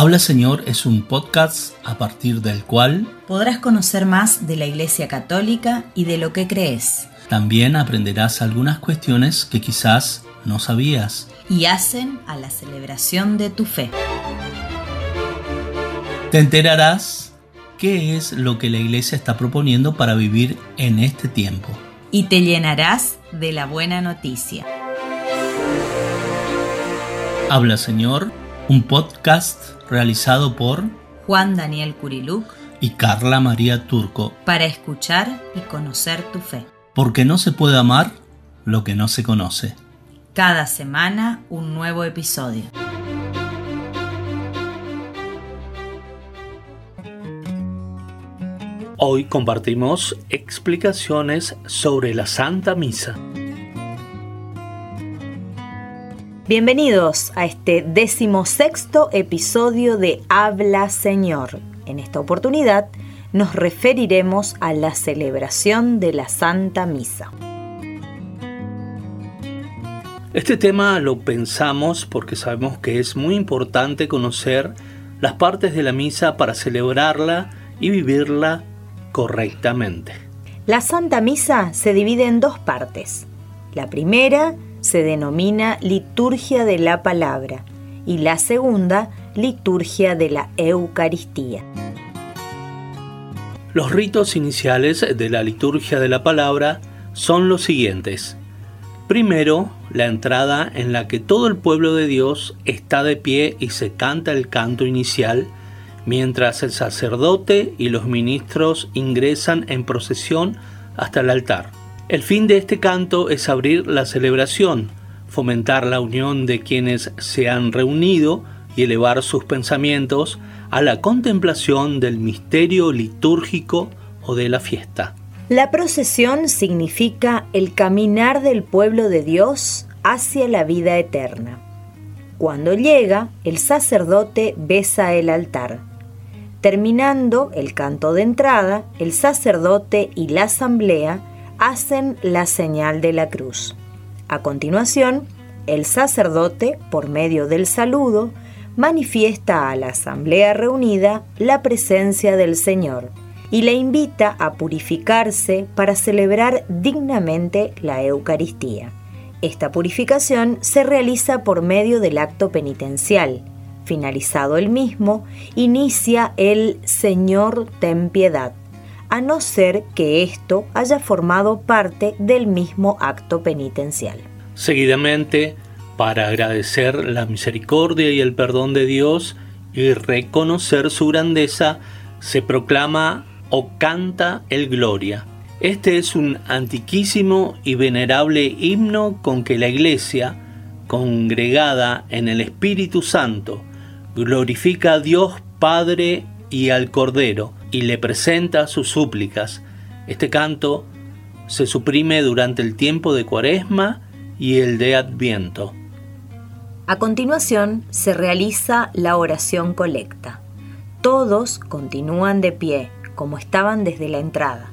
Habla Señor es un podcast a partir del cual podrás conocer más de la Iglesia Católica y de lo que crees. También aprenderás algunas cuestiones que quizás no sabías. Y hacen a la celebración de tu fe. Te enterarás qué es lo que la Iglesia está proponiendo para vivir en este tiempo. Y te llenarás de la buena noticia. Habla Señor, un podcast realizado por Juan Daniel Curiluc y Carla María Turco para escuchar y conocer tu fe. Porque no se puede amar lo que no se conoce. Cada semana un nuevo episodio. Hoy compartimos explicaciones sobre la Santa Misa. Bienvenidos a este decimosexto episodio de Habla Señor. En esta oportunidad nos referiremos a la celebración de la Santa Misa. Este tema lo pensamos porque sabemos que es muy importante conocer las partes de la misa para celebrarla y vivirla correctamente. La Santa Misa se divide en dos partes. La primera se denomina liturgia de la palabra y la segunda liturgia de la Eucaristía. Los ritos iniciales de la liturgia de la palabra son los siguientes. Primero, la entrada en la que todo el pueblo de Dios está de pie y se canta el canto inicial, mientras el sacerdote y los ministros ingresan en procesión hasta el altar. El fin de este canto es abrir la celebración, fomentar la unión de quienes se han reunido y elevar sus pensamientos a la contemplación del misterio litúrgico o de la fiesta. La procesión significa el caminar del pueblo de Dios hacia la vida eterna. Cuando llega, el sacerdote besa el altar. Terminando el canto de entrada, el sacerdote y la asamblea hacen la señal de la cruz. A continuación, el sacerdote, por medio del saludo, manifiesta a la asamblea reunida la presencia del Señor y le invita a purificarse para celebrar dignamente la Eucaristía. Esta purificación se realiza por medio del acto penitencial. Finalizado el mismo, inicia el Señor ten piedad, a no ser que esto haya formado parte del mismo acto penitencial. Seguidamente, para agradecer la misericordia y el perdón de Dios y reconocer su grandeza, se proclama o canta el Gloria. Este es un antiquísimo y venerable himno con que la Iglesia, congregada en el Espíritu Santo, glorifica a Dios Padre y al Cordero, y le presenta sus súplicas. Este canto se suprime durante el tiempo de Cuaresma y el de Adviento. A continuación se realiza la oración colecta. Todos continúan de pie, como estaban desde la entrada.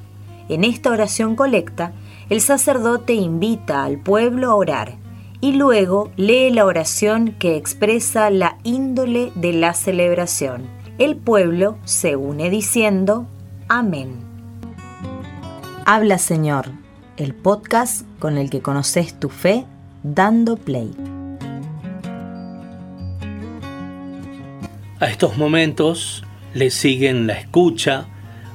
En esta oración colecta, el sacerdote invita al pueblo a orar y luego lee la oración que expresa la índole de la celebración el pueblo se une diciendo, Amén. Habla Señor, el podcast con el que conoces tu fe dando play. A estos momentos le siguen la escucha,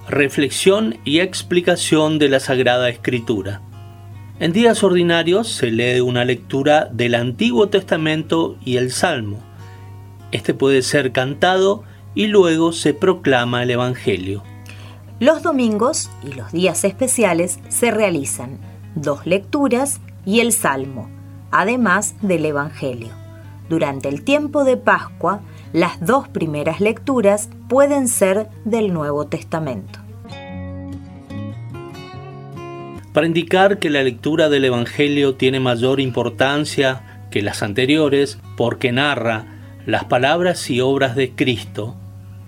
reflexión y explicación de la Sagrada Escritura. En días ordinarios se lee una lectura del Antiguo Testamento y el Salmo. Este puede ser cantado y luego se proclama el Evangelio. Los domingos y los días especiales se realizan dos lecturas y el Salmo, además del Evangelio. Durante el tiempo de Pascua, las dos primeras lecturas pueden ser del Nuevo Testamento. Para indicar que la lectura del Evangelio tiene mayor importancia que las anteriores, porque narra las palabras y obras de Cristo,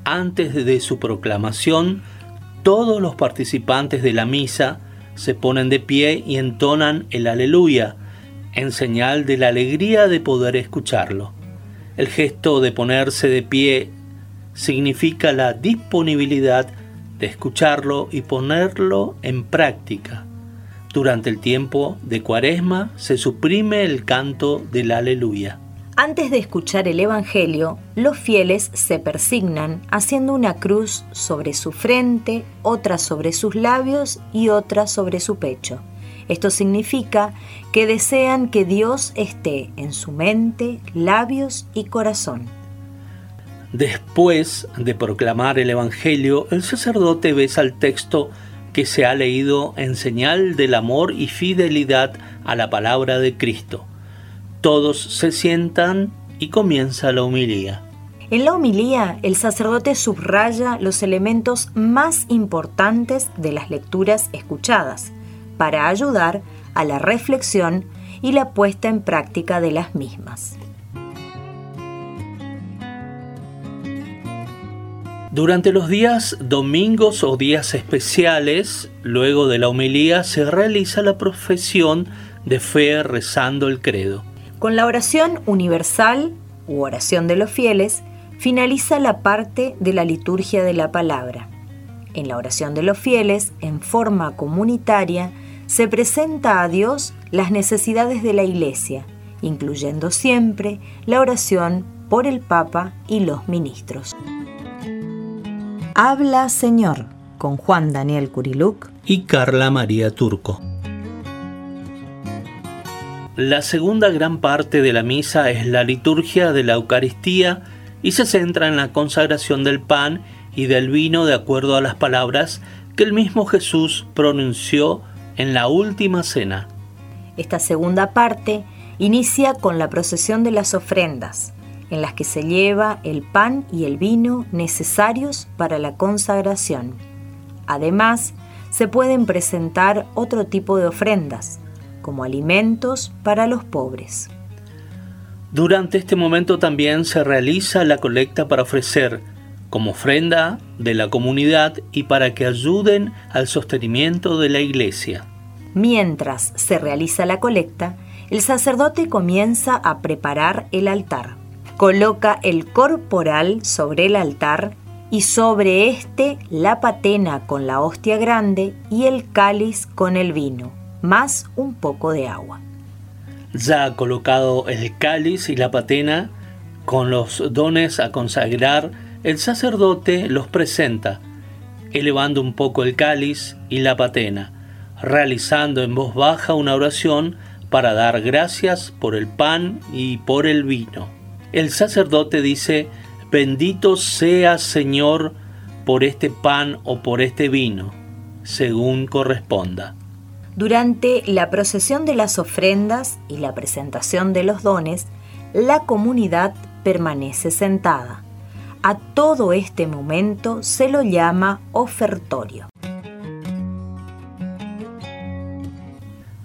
antes de su proclamación, todos los participantes de la misa se ponen de pie y entonan el aleluya, en señal de la alegría de poder escucharlo. El gesto de ponerse de pie significa la disponibilidad de escucharlo y ponerlo en práctica. Durante el tiempo de Cuaresma se suprime el canto del aleluya. Antes de escuchar el Evangelio, los fieles se persignan haciendo una cruz sobre su frente, otra sobre sus labios y otra sobre su pecho. Esto significa que desean que Dios esté en su mente, labios y corazón. Después de proclamar el Evangelio, el sacerdote besa el texto que se ha leído en señal del amor y fidelidad a la palabra de Cristo. Todos se sientan y comienza la homilía. En la homilía, el sacerdote subraya los elementos más importantes de las lecturas escuchadas, para ayudar a la reflexión y la puesta en práctica de las mismas. Durante los días domingos o días especiales, luego de la homilía, se realiza la profesión de fe rezando el credo. Con la oración universal u oración de los fieles, finaliza la parte de la liturgia de la palabra. En la oración de los fieles, en forma comunitaria, se presenta a Dios las necesidades de la Iglesia, incluyendo siempre la oración por el Papa y los ministros. Habla Señor con Juan Daniel Curiluc y Carla María Turco. La segunda gran parte de la misa es la liturgia de la Eucaristía y se centra en la consagración del pan y del vino de acuerdo a las palabras que el mismo Jesús pronunció en la última cena. Esta segunda parte inicia con la procesión de las ofrendas, en las que se lleva el pan y el vino necesarios para la consagración. Además, se pueden presentar otro tipo de ofrendas, como alimentos para los pobres. Durante este momento también se realiza la colecta para ofrecer como ofrenda de la comunidad y para que ayuden al sostenimiento de la iglesia. Mientras se realiza la colecta, el sacerdote comienza a preparar el altar coloca el corporal sobre el altar y sobre éste la patena con la hostia grande y el cáliz con el vino, más un poco de agua. Ya colocado el cáliz y la patena con los dones a consagrar, el sacerdote los presenta, elevando un poco el cáliz y la patena, realizando en voz baja una oración para dar gracias por el pan y por el vino el sacerdote dice, bendito sea Señor por este pan o por este vino, según corresponda. Durante la procesión de las ofrendas y la presentación de los dones, la comunidad permanece sentada. A todo este momento se lo llama ofertorio.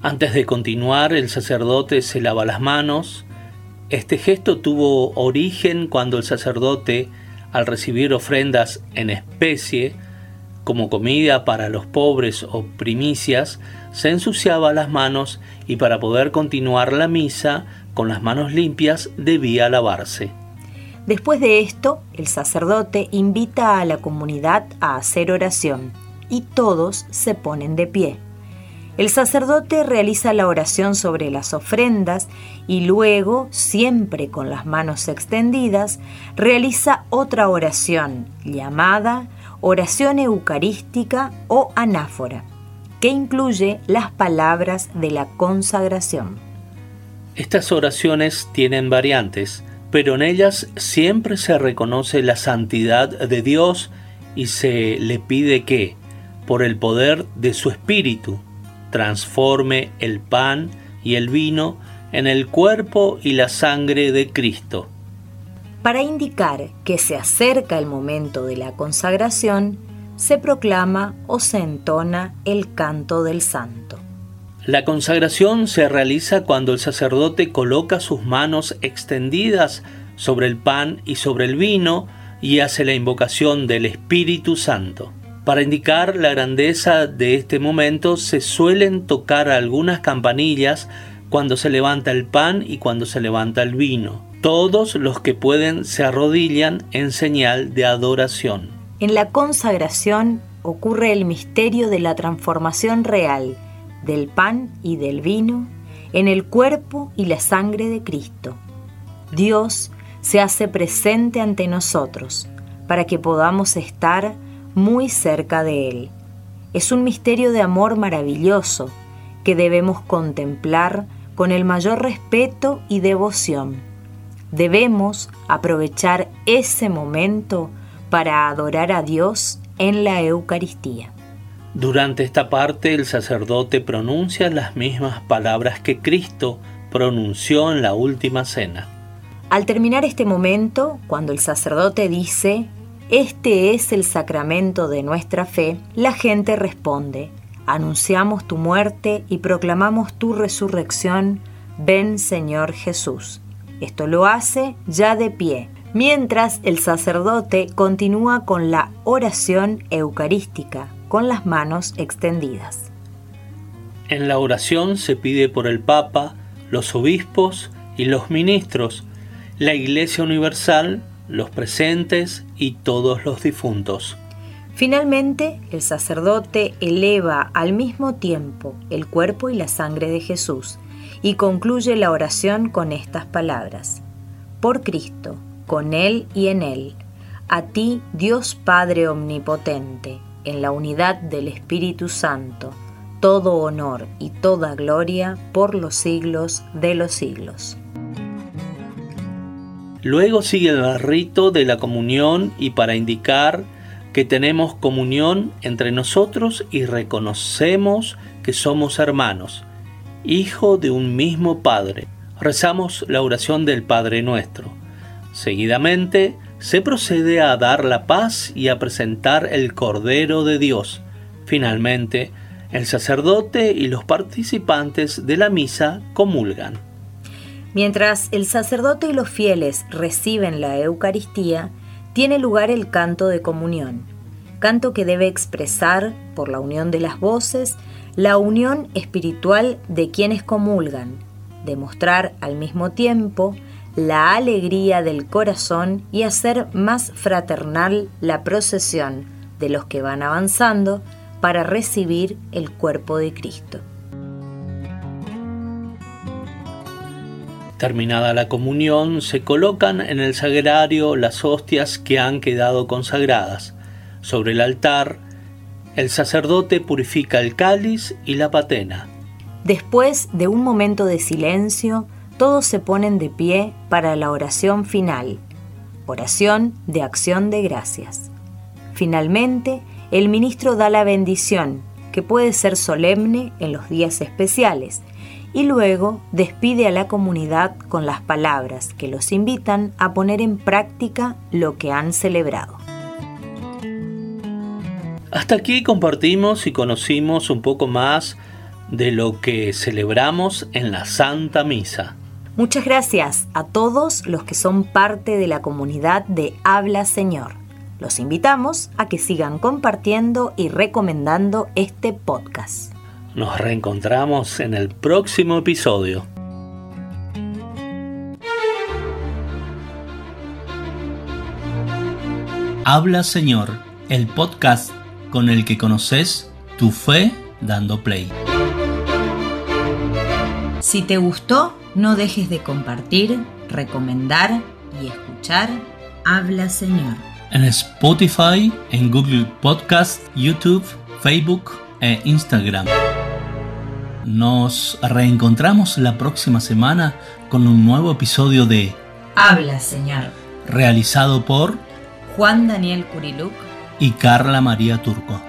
Antes de continuar, el sacerdote se lava las manos, este gesto tuvo origen cuando el sacerdote, al recibir ofrendas en especie, como comida para los pobres o primicias, se ensuciaba las manos y para poder continuar la misa con las manos limpias debía lavarse. Después de esto, el sacerdote invita a la comunidad a hacer oración y todos se ponen de pie. El sacerdote realiza la oración sobre las ofrendas y luego, siempre con las manos extendidas, realiza otra oración llamada oración eucarística o anáfora, que incluye las palabras de la consagración. Estas oraciones tienen variantes, pero en ellas siempre se reconoce la santidad de Dios y se le pide que, por el poder de su Espíritu, transforme el pan y el vino en el cuerpo y la sangre de Cristo. Para indicar que se acerca el momento de la consagración, se proclama o se entona el canto del santo. La consagración se realiza cuando el sacerdote coloca sus manos extendidas sobre el pan y sobre el vino y hace la invocación del Espíritu Santo. Para indicar la grandeza de este momento se suelen tocar algunas campanillas cuando se levanta el pan y cuando se levanta el vino. Todos los que pueden se arrodillan en señal de adoración. En la consagración ocurre el misterio de la transformación real del pan y del vino en el cuerpo y la sangre de Cristo. Dios se hace presente ante nosotros para que podamos estar muy cerca de Él. Es un misterio de amor maravilloso que debemos contemplar con el mayor respeto y devoción. Debemos aprovechar ese momento para adorar a Dios en la Eucaristía. Durante esta parte el sacerdote pronuncia las mismas palabras que Cristo pronunció en la última cena. Al terminar este momento, cuando el sacerdote dice, Este es el sacramento de nuestra fe, la gente responde, Anunciamos tu muerte y proclamamos tu resurrección, ven Señor Jesús. Esto lo hace ya de pie, mientras el sacerdote continúa con la oración eucarística, con las manos extendidas. En la oración se pide por el Papa, los obispos y los ministros, la Iglesia Universal, los presentes y todos los difuntos. Finalmente, el sacerdote eleva al mismo tiempo el cuerpo y la sangre de Jesús y concluye la oración con estas palabras. Por Cristo, con Él y en Él, a ti Dios Padre Omnipotente, en la unidad del Espíritu Santo, todo honor y toda gloria por los siglos de los siglos. Luego sigue el rito de la comunión y para indicar que tenemos comunión entre nosotros y reconocemos que somos hermanos, hijo de un mismo Padre. Rezamos la oración del Padre nuestro. Seguidamente, se procede a dar la paz y a presentar el Cordero de Dios. Finalmente, el sacerdote y los participantes de la misa comulgan. Mientras el sacerdote y los fieles reciben la Eucaristía, tiene lugar el canto de comunión, canto que debe expresar, por la unión de las voces, la unión espiritual de quienes comulgan, demostrar al mismo tiempo la alegría del corazón y hacer más fraternal la procesión de los que van avanzando para recibir el cuerpo de Cristo. Terminada la comunión, se colocan en el sagrario las hostias que han quedado consagradas. Sobre el altar, el sacerdote purifica el cáliz y la patena. Después de un momento de silencio, todos se ponen de pie para la oración final, oración de acción de gracias. Finalmente, el ministro da la bendición, que puede ser solemne en los días especiales, y luego despide a la comunidad con las palabras que los invitan a poner en práctica lo que han celebrado. Hasta aquí compartimos y conocimos un poco más de lo que celebramos en la Santa Misa. Muchas gracias a todos los que son parte de la comunidad de Habla Señor. Los invitamos a que sigan compartiendo y recomendando este podcast. Nos reencontramos en el próximo episodio. Habla Señor, el podcast con el que conoces tu fe dando play. Si te gustó, no dejes de compartir, recomendar y escuchar Habla Señor. En Spotify, en Google Podcast, YouTube, Facebook e Instagram. Nos reencontramos la próxima semana con un nuevo episodio de Habla Señor. Realizado por Juan Daniel Curiluc y Carla María Turco.